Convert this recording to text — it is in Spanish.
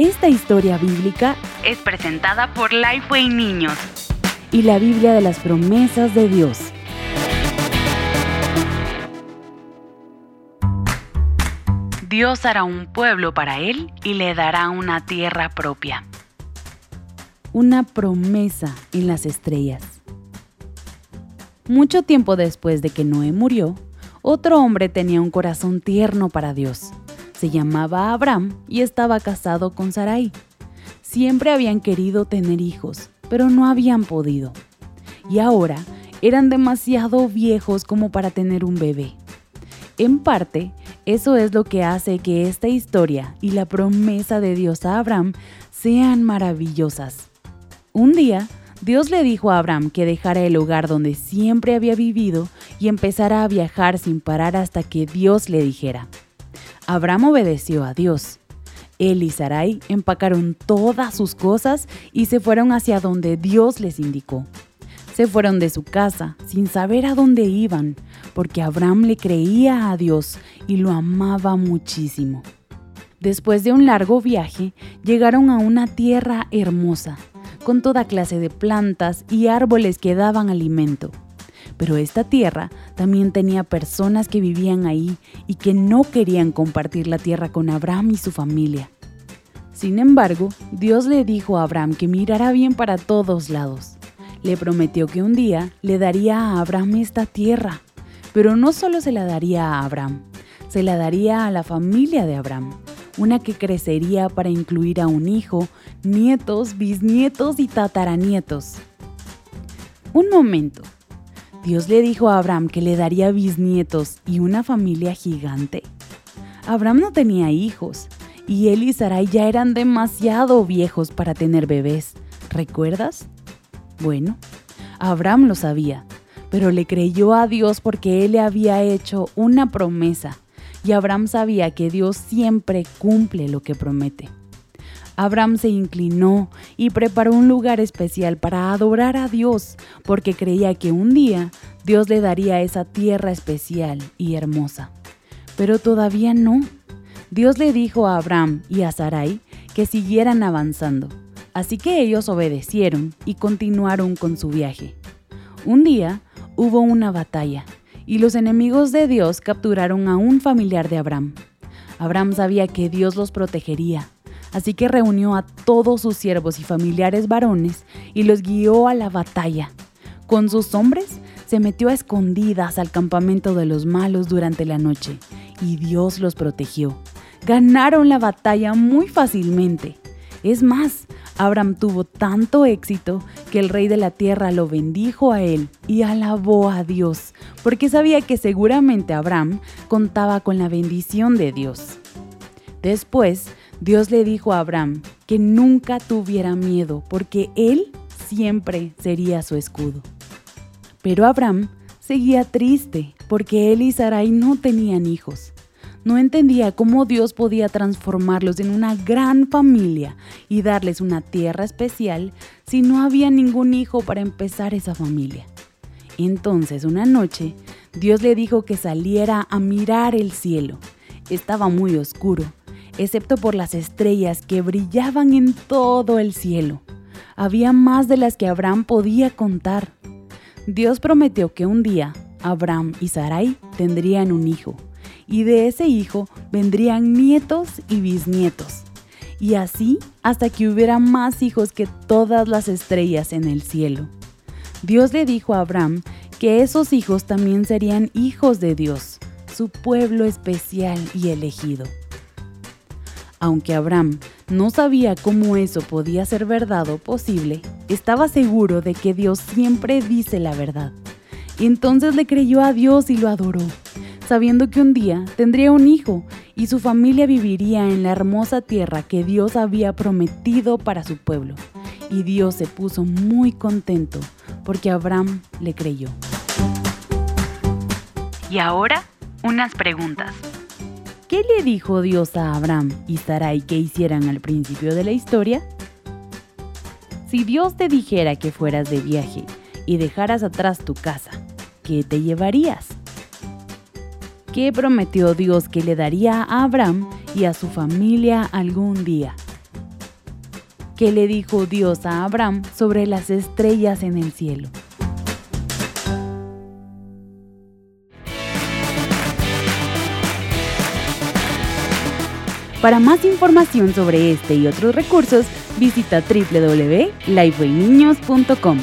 Esta historia bíblica es presentada por Lifeway Niños y la Biblia de las promesas de Dios. Dios hará un pueblo para él y le dará una tierra propia. Una promesa en las estrellas. Mucho tiempo después de que Noé murió, otro hombre tenía un corazón tierno para Dios. Se llamaba Abraham y estaba casado con Sarai. Siempre habían querido tener hijos, pero no habían podido. Y ahora eran demasiado viejos como para tener un bebé. En parte, eso es lo que hace que esta historia y la promesa de Dios a Abraham sean maravillosas. Un día, Dios le dijo a Abraham que dejara el lugar donde siempre había vivido y empezara a viajar sin parar hasta que Dios le dijera. Abraham obedeció a Dios. Él y Sarai empacaron todas sus cosas y se fueron hacia donde Dios les indicó. Se fueron de su casa sin saber a dónde iban, porque Abraham le creía a Dios y lo amaba muchísimo. Después de un largo viaje, llegaron a una tierra hermosa, con toda clase de plantas y árboles que daban alimento. Pero esta tierra también tenía personas que vivían ahí y que no querían compartir la tierra con Abraham y su familia. Sin embargo, Dios le dijo a Abraham que mirara bien para todos lados. Le prometió que un día le daría a Abraham esta tierra, pero no solo se la daría a Abraham, se la daría a la familia de Abraham, una que crecería para incluir a un hijo, nietos, bisnietos y tataranietos. Un momento. Dios le dijo a Abraham que le daría bisnietos y una familia gigante. Abraham no tenía hijos, y él y Sarai ya eran demasiado viejos para tener bebés. ¿Recuerdas? Bueno, Abraham lo sabía, pero le creyó a Dios porque él le había hecho una promesa y Abraham sabía que Dios siempre cumple lo que promete. Abraham se inclinó y preparó un lugar especial para adorar a Dios, porque creía que un día Dios le daría esa tierra especial y hermosa. Pero todavía no. Dios le dijo a Abraham y a Sarai que siguieran avanzando, así que ellos obedecieron y continuaron con su viaje. Un día hubo una batalla y los enemigos de Dios capturaron a un familiar de Abraham. Abraham sabía que Dios los protegería, así que reunió a todos sus siervos y familiares varones y los guió a la batalla. Con sus hombres se metió a escondidas al campamento de los malos durante la noche y Dios los protegió. Ganaron la batalla muy fácilmente. Es más, Abraham tuvo tanto éxito que el rey de la tierra lo bendijo a él y alabó a Dios, porque sabía que seguramente Abraham contaba con la bendición de Dios. Después, Dios le dijo a Abraham que nunca tuviera miedo, porque él siempre sería su escudo. Pero Abraham seguía triste, porque él y Sarai no tenían hijos no entendía cómo Dios podía transformarlos en una gran familia y darles una tierra especial si no había ningún hijo para empezar esa familia. Entonces una noche Dios le dijo que saliera a mirar el cielo. Estaba muy oscuro, excepto por las estrellas que brillaban en todo el cielo. Había más de las que Abraham podía contar. Dios prometió que un día Abraham y Sarai tendrían un hijo y de ese hijo vendrían nietos y bisnietos. Y así hasta que hubiera más hijos que todas las estrellas en el cielo. Dios le dijo a Abraham que esos hijos también serían hijos de Dios, su pueblo especial y elegido. Aunque Abraham no sabía cómo eso podía ser verdad o posible, estaba seguro de que Dios siempre dice la verdad. Entonces le creyó a Dios y lo adoró sabiendo que un día tendría un hijo y su familia viviría en la hermosa tierra que Dios había prometido para su pueblo. Y Dios se puso muy contento porque Abraham le creyó. Y ahora, unas preguntas. ¿Qué le dijo Dios a Abraham y Sarai que hicieran al principio de la historia? Si Dios te dijera que fueras de viaje y dejaras atrás tu casa, ¿qué te llevarías? ¿Qué prometió Dios que le daría a Abraham y a su familia algún día. ¿Qué le dijo Dios a Abraham sobre las estrellas en el cielo? Para más información sobre este y otros recursos, visita www.lifewayniños.com.